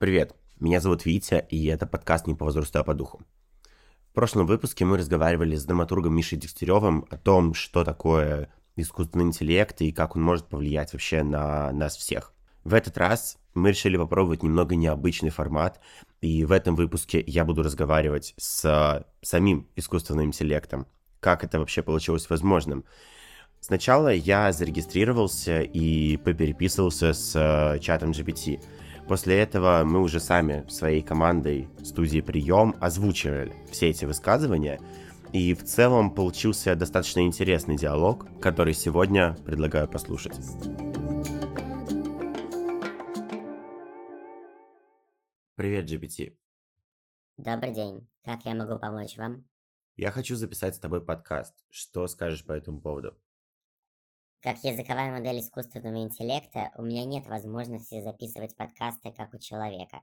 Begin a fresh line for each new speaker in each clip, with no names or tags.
Привет, меня зовут Витя, и это подкаст «Не по возрасту, а по духу». В прошлом выпуске мы разговаривали с драматургом Мишей Дегтяревым о том, что такое искусственный интеллект и как он может повлиять вообще на нас всех. В этот раз мы решили попробовать немного необычный формат, и в этом выпуске я буду разговаривать с самим искусственным интеллектом, как это вообще получилось возможным. Сначала я зарегистрировался и попереписывался с э, чатом GPT. После этого мы уже сами своей командой студии «Прием» озвучивали все эти высказывания, и в целом получился достаточно интересный диалог, который сегодня предлагаю послушать. Привет, GPT.
Добрый день. Как я могу помочь вам?
Я хочу записать с тобой подкаст. Что скажешь по этому поводу?
Как языковая модель искусственного интеллекта, у меня нет возможности записывать подкасты, как у человека.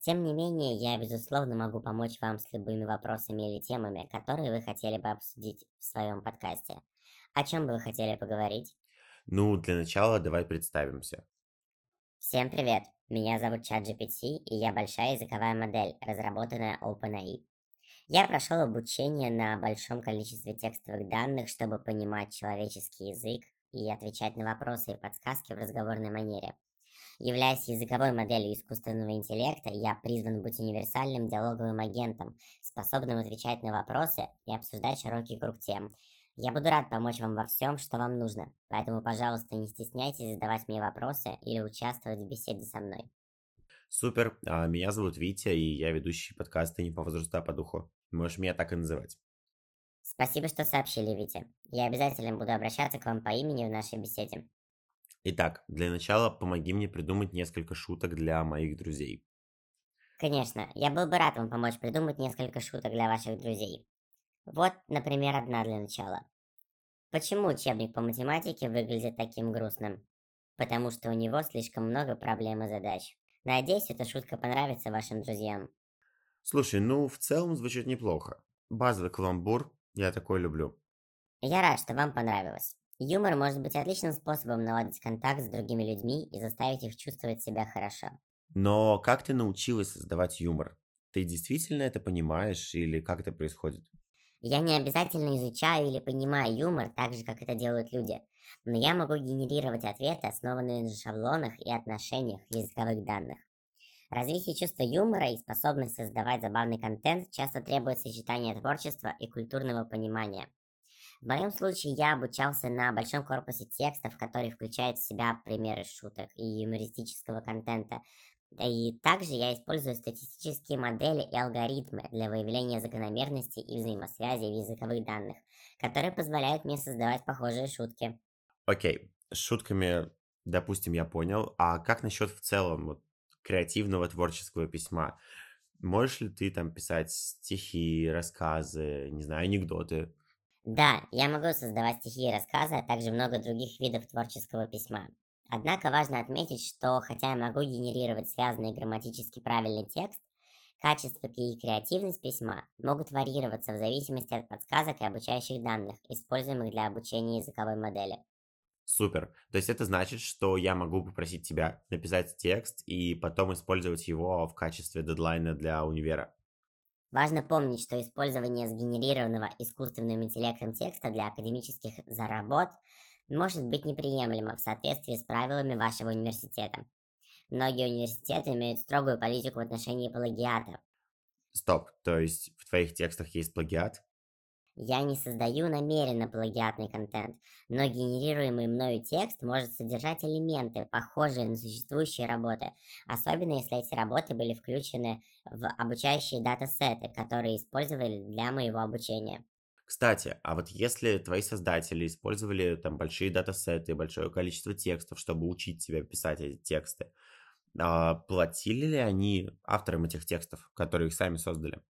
Тем не менее, я, безусловно, могу помочь вам с любыми вопросами или темами, которые вы хотели бы обсудить в своем подкасте. О чем бы вы хотели поговорить?
Ну, для начала давай представимся.
Всем привет! Меня зовут ChatGPT, и я большая языковая модель, разработанная OpenAI. Я прошел обучение на большом количестве текстовых данных, чтобы понимать человеческий язык и отвечать на вопросы и подсказки в разговорной манере. Являясь языковой моделью искусственного интеллекта, я призван быть универсальным диалоговым агентом, способным отвечать на вопросы и обсуждать широкий круг тем. Я буду рад помочь вам во всем, что вам нужно, поэтому, пожалуйста, не стесняйтесь задавать мне вопросы или участвовать в беседе со мной.
Супер, а, меня зовут Витя, и я ведущий подкаста «Не по возрасту, а по духу». Можешь меня так и называть.
Спасибо, что сообщили, Витя. Я обязательно буду обращаться к вам по имени в нашей беседе.
Итак, для начала помоги мне придумать несколько шуток для моих друзей.
Конечно, я был бы рад вам помочь придумать несколько шуток для ваших друзей. Вот, например, одна для начала. Почему учебник по математике выглядит таким грустным? Потому что у него слишком много проблем и задач. Надеюсь, эта шутка понравится вашим друзьям.
Слушай, ну, в целом звучит неплохо. Базовый каламбур, я такой люблю.
Я рад, что вам понравилось. Юмор может быть отличным способом наладить контакт с другими людьми и заставить их чувствовать себя хорошо.
Но как ты научилась создавать юмор? Ты действительно это понимаешь или как это происходит?
Я не обязательно изучаю или понимаю юмор так же, как это делают люди, но я могу генерировать ответы, основанные на шаблонах и отношениях языковых данных. Развитие чувства юмора и способность создавать забавный контент часто требует сочетания творчества и культурного понимания. В моем случае я обучался на большом корпусе текстов, который включает в себя примеры шуток и юмористического контента. И также я использую статистические модели и алгоритмы для выявления закономерностей и взаимосвязей в языковых данных, которые позволяют мне создавать похожие шутки.
Окей, okay. с шутками, допустим, я понял. А как насчет в целом вот, креативного творческого письма. Можешь ли ты там писать стихи, рассказы, не знаю, анекдоты?
Да, я могу создавать стихи и рассказы, а также много других видов творческого письма. Однако важно отметить, что хотя я могу генерировать связанный грамматически правильный текст, качество и креативность письма могут варьироваться в зависимости от подсказок и обучающих данных, используемых для обучения языковой модели.
Супер. То есть это значит, что я могу попросить тебя написать текст и потом использовать его в качестве дедлайна для универа.
Важно помнить, что использование сгенерированного искусственным интеллектом текста для академических заработ может быть неприемлемо в соответствии с правилами вашего университета. Многие университеты имеют строгую политику в отношении плагиата.
Стоп, то есть в твоих текстах есть плагиат?
Я не создаю намеренно плагиатный контент, но генерируемый мною текст может содержать элементы, похожие на существующие работы, особенно если эти работы были включены в обучающие датасеты, которые использовали для моего обучения.
Кстати, а вот если твои создатели использовали там большие датасеты, большое количество текстов, чтобы учить тебя писать эти тексты, а платили ли они авторам этих текстов, которые их сами создали?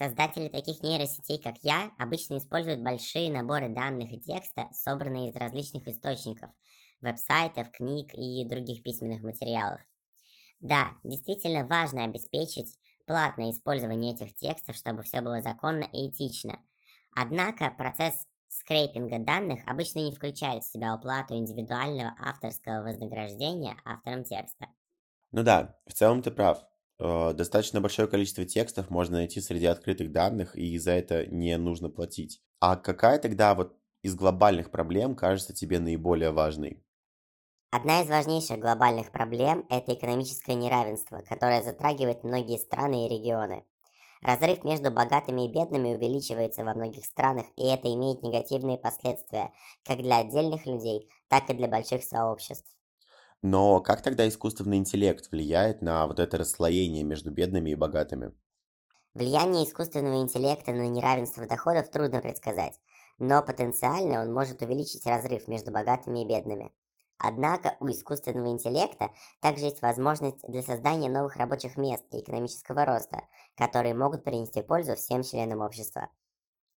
Создатели таких нейросетей, как я, обычно используют большие наборы данных и текста, собранные из различных источников, веб-сайтов, книг и других письменных материалов. Да, действительно важно обеспечить платное использование этих текстов, чтобы все было законно и этично. Однако процесс скрейпинга данных обычно не включает в себя уплату индивидуального авторского вознаграждения авторам текста.
Ну да, в целом ты прав. Э, достаточно большое количество текстов можно найти среди открытых данных, и за это не нужно платить. А какая тогда вот из глобальных проблем кажется тебе наиболее важной?
Одна из важнейших глобальных проблем– это экономическое неравенство, которое затрагивает многие страны и регионы. Разрыв между богатыми и бедными увеличивается во многих странах, и это имеет негативные последствия как для отдельных людей, так и для больших сообществ.
Но как тогда искусственный интеллект влияет на вот это расслоение между бедными и богатыми?
Влияние искусственного интеллекта на неравенство доходов трудно предсказать, но потенциально он может увеличить разрыв между богатыми и бедными. Однако у искусственного интеллекта также есть возможность для создания новых рабочих мест и экономического роста, которые могут принести пользу всем членам общества.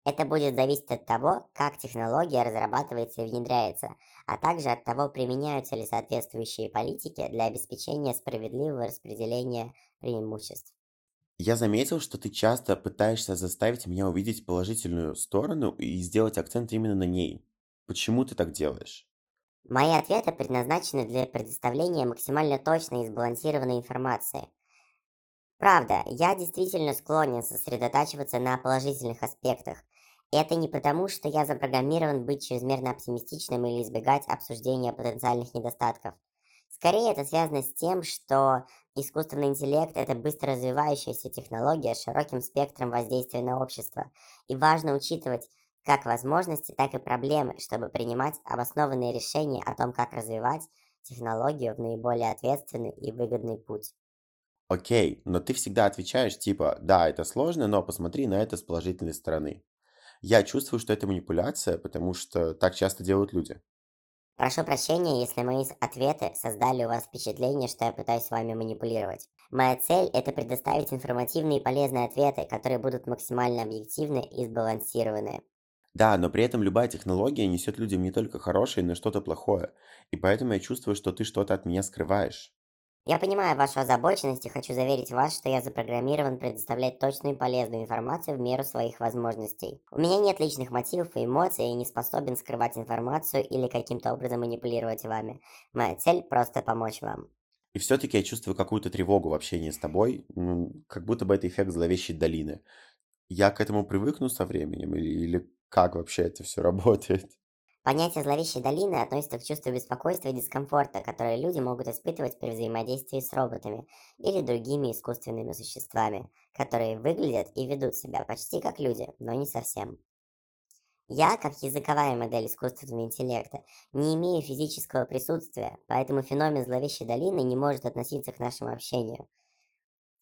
Это будет зависеть от того, как технология разрабатывается и внедряется, а также от того, применяются ли соответствующие политики для обеспечения справедливого распределения преимуществ.
Я заметил, что ты часто пытаешься заставить меня увидеть положительную сторону и сделать акцент именно на ней. Почему ты так делаешь?
Мои ответы предназначены для предоставления максимально точной и сбалансированной информации. Правда, я действительно склонен сосредотачиваться на положительных аспектах. Это не потому, что я запрограммирован быть чрезмерно оптимистичным или избегать обсуждения потенциальных недостатков. Скорее, это связано с тем, что искусственный интеллект– это быстро развивающаяся технология с широким спектром воздействия на общество. И важно учитывать, как возможности, так и проблемы, чтобы принимать обоснованные решения о том, как развивать технологию в наиболее ответственный и выгодный путь.
Окей, но ты всегда отвечаешь типа, да, это сложно, но посмотри на это с положительной стороны. Я чувствую, что это манипуляция, потому что так часто делают люди.
Прошу прощения, если мои ответы создали у вас впечатление, что я пытаюсь с вами манипулировать. Моя цель – это предоставить информативные и полезные ответы, которые будут максимально объективны и сбалансированы.
Да, но при этом любая технология несет людям не только хорошее, но и что-то плохое. И поэтому я чувствую, что ты что-то от меня скрываешь.
Я понимаю вашу озабоченность и хочу заверить вас, что я запрограммирован предоставлять точную и полезную информацию в меру своих возможностей. У меня нет личных мотивов и эмоций, и не способен скрывать информацию или каким-то образом манипулировать вами. Моя цель просто помочь вам.
И все-таки я чувствую какую-то тревогу в общении с тобой, как будто бы это эффект зловещей долины. Я к этому привыкну со временем или, или как вообще это все работает?
Понятие зловещей долины относится к чувству беспокойства и дискомфорта, которые люди могут испытывать при взаимодействии с роботами или другими искусственными существами, которые выглядят и ведут себя почти как люди, но не совсем. Я, как языковая модель искусственного интеллекта, не имею физического присутствия, поэтому феномен зловещей долины не может относиться к нашему общению –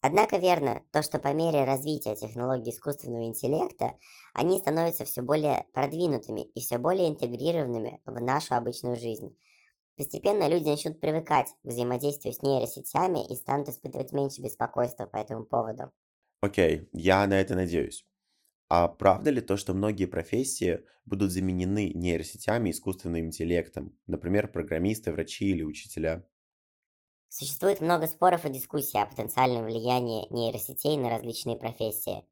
Однако верно то, что по мере развития технологий искусственного интеллекта они становятся все более продвинутыми и все более интегрированными в нашу обычную жизнь. Постепенно люди начнут привыкать к взаимодействию с нейросетями и станут испытывать меньше беспокойства по этому поводу.
Окей, okay, я на это надеюсь. А правда ли то, что многие профессии будут заменены нейросетями и искусственным интеллектом? Например, программисты, врачи или учителя?
Существует много споров и дискуссий о потенциальном влиянии нейросетей на различные профессии.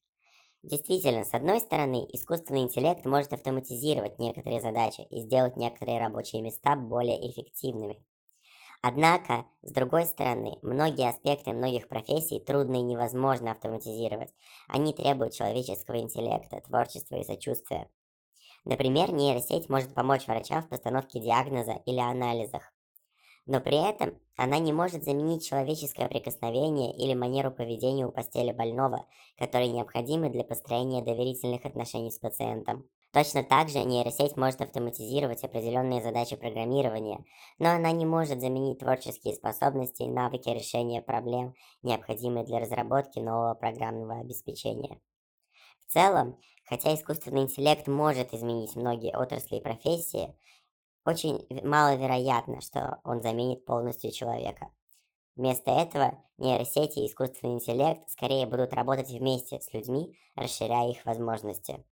Действительно, с одной стороны, искусственный интеллект может автоматизировать некоторые задачи и сделать некоторые рабочие места более эффективными. Однако, с другой стороны, многие аспекты многих профессий трудно и невозможно автоматизировать. Они требуют человеческого интеллекта, творчества и сочувствия. Например, нейросеть может помочь врачам в постановке диагноза или анализах, но при этом она не может заменить человеческое прикосновение или манеру поведения у постели больного, которые необходимы для построения доверительных отношений с пациентом. Точно так же нейросеть может автоматизировать определенные задачи программирования, но она не может заменить творческие способности и навыки решения проблем, необходимые для разработки нового программного обеспечения. В целом, хотя искусственный интеллект может изменить многие отрасли и профессии, очень маловероятно, что он заменит полностью человека. Вместо этого нейросети и искусственный интеллект скорее будут работать вместе с людьми, расширяя их возможности.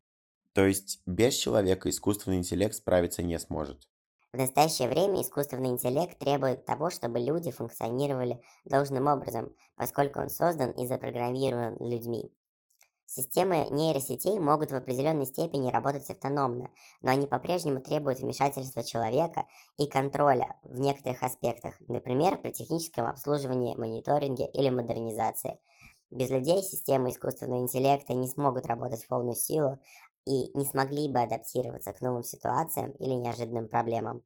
То есть без человека искусственный интеллект справиться не сможет?
В настоящее время искусственный интеллект требует того, чтобы люди функционировали должным образом, поскольку он создан и запрограммирован людьми. Системы нейросетей могут в определенной степени работать автономно, но они по-прежнему требуют вмешательства человека и контроля в некоторых аспектах, например, при техническом обслуживании, мониторинге или модернизации. Без людей системы искусственного интеллекта не смогут работать в полную силу и не смогли бы адаптироваться к новым ситуациям или неожиданным проблемам.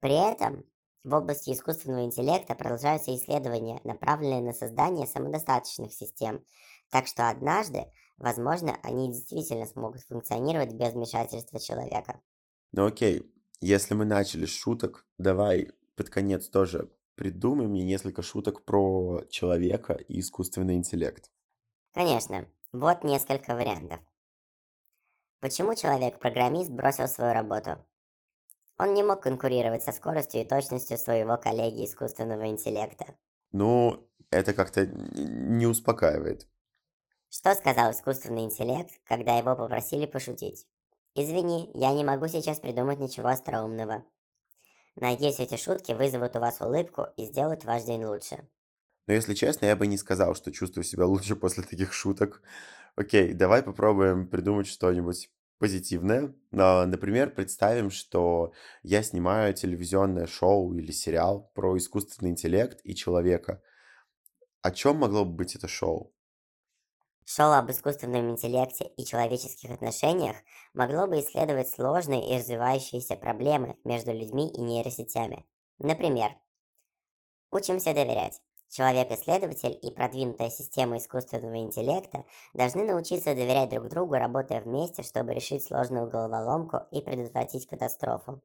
При этом в области искусственного интеллекта продолжаются исследования, направленные на создание самодостаточных систем, так что однажды возможно, они действительно смогут функционировать без вмешательства человека.
Ну окей, если мы начали с шуток, давай под конец тоже придумай мне несколько шуток про человека и искусственный интеллект.
Конечно, вот несколько вариантов. Почему человек-программист бросил свою работу? Он не мог конкурировать со скоростью и точностью своего коллеги искусственного интеллекта.
Ну, это как-то не успокаивает.
Что сказал искусственный интеллект, когда его попросили пошутить? Извини, я не могу сейчас придумать ничего остроумного. Надеюсь, эти шутки вызовут у вас улыбку и сделают ваш день лучше.
Но если честно, я бы не сказал, что чувствую себя лучше после таких шуток. Окей, давай попробуем придумать что-нибудь позитивное. Например, представим, что я снимаю телевизионное шоу или сериал про искусственный интеллект и человека. О чем могло бы быть это шоу?
Шоу об искусственном интеллекте и человеческих отношениях могло бы исследовать сложные и развивающиеся проблемы между людьми и нейросетями. Например, учимся доверять. Человек-исследователь и продвинутая система искусственного интеллекта должны научиться доверять друг другу, работая вместе, чтобы решить сложную головоломку и предотвратить катастрофу.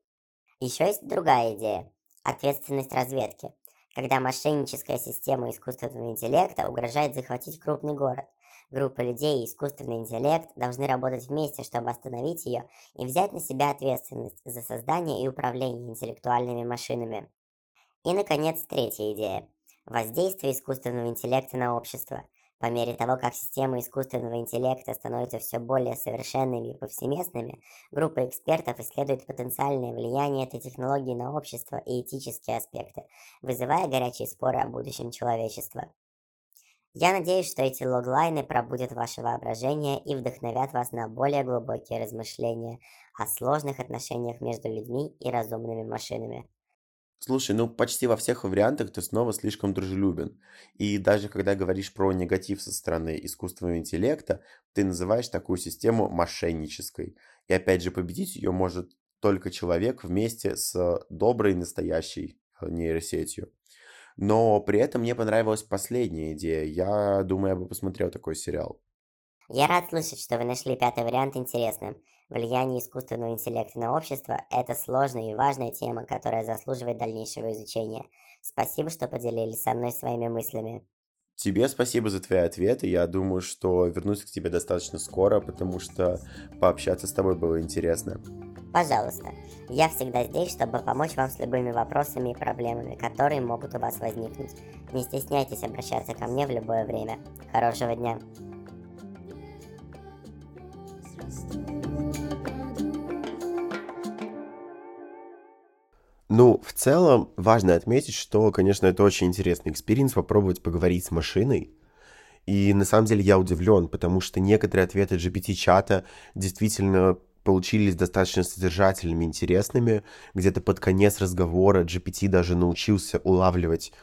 Еще есть другая идея – ответственность разведки. Когда мошенническая система искусственного интеллекта угрожает захватить крупный город – Группа людей и искусственный интеллект должны работать вместе, чтобы остановить ее и взять на себя ответственность за создание и управление интеллектуальными машинами. И, наконец, третья идея. Воздействие искусственного интеллекта на общество. По мере того, как системы искусственного интеллекта становятся все более совершенными и повсеместными, группа экспертов исследует потенциальное влияние этой технологии на общество и этические аспекты, вызывая горячие споры о будущем человечества. Я надеюсь, что эти логлайны пробудят ваше воображение и вдохновят вас на более глубокие размышления о сложных отношениях между людьми и разумными машинами.
Слушай, ну почти во всех вариантах ты снова слишком дружелюбен. И даже когда говоришь про негатив со стороны искусственного интеллекта, ты называешь такую систему мошеннической. И опять же, победить ее может только человек вместе с доброй настоящей э, нейросетью. Но при этом мне понравилась последняя идея. Я думаю, я бы посмотрел такой сериал.
Я рад слышать, что вы нашли пятый вариант интересным. Влияние искусственного интеллекта на общество – это сложная и важная тема, которая заслуживает дальнейшего изучения. Спасибо, что поделились со мной своими мыслями.
Тебе спасибо за твои ответы. Я думаю, что вернусь к тебе достаточно скоро, потому что пообщаться с тобой было интересно.
Пожалуйста, я всегда здесь, чтобы помочь вам с любыми вопросами и проблемами, которые могут у вас возникнуть. Не стесняйтесь обращаться ко мне в любое время. Хорошего дня!
Ну, в целом, важно отметить, что, конечно, это очень интересный experience попробовать поговорить с машиной. И на самом деле я удивлен, потому что некоторые ответы GPT-чата действительно получились достаточно содержательными, интересными. Где-то под конец разговора GPT даже научился улавливать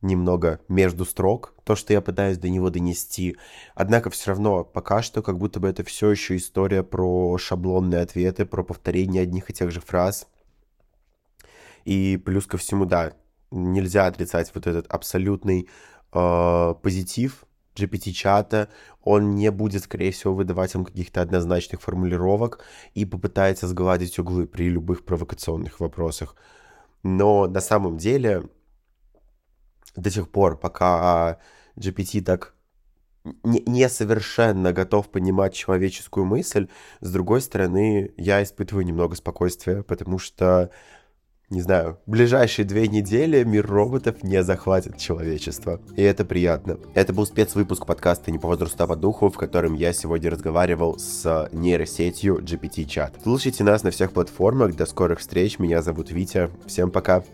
немного между строк то, что я пытаюсь до него донести. Однако все равно пока что как будто бы это все еще история про шаблонные ответы, про повторение одних и тех же фраз. И плюс ко всему, да, нельзя отрицать вот этот абсолютный э, позитив, GPT-чата, он не будет, скорее всего, выдавать вам каких-то однозначных формулировок и попытается сгладить углы при любых провокационных вопросах. Но на самом деле до сих пор, пока GPT так не совершенно готов понимать человеческую мысль, с другой стороны, я испытываю немного спокойствия, потому что не знаю, ближайшие две недели мир роботов не захватит человечество. И это приятно. Это был спецвыпуск подкаста «Не по возрасту, а по духу», в котором я сегодня разговаривал с нейросетью GPT-чат. Слушайте нас на всех платформах. До скорых встреч. Меня зовут Витя. Всем пока.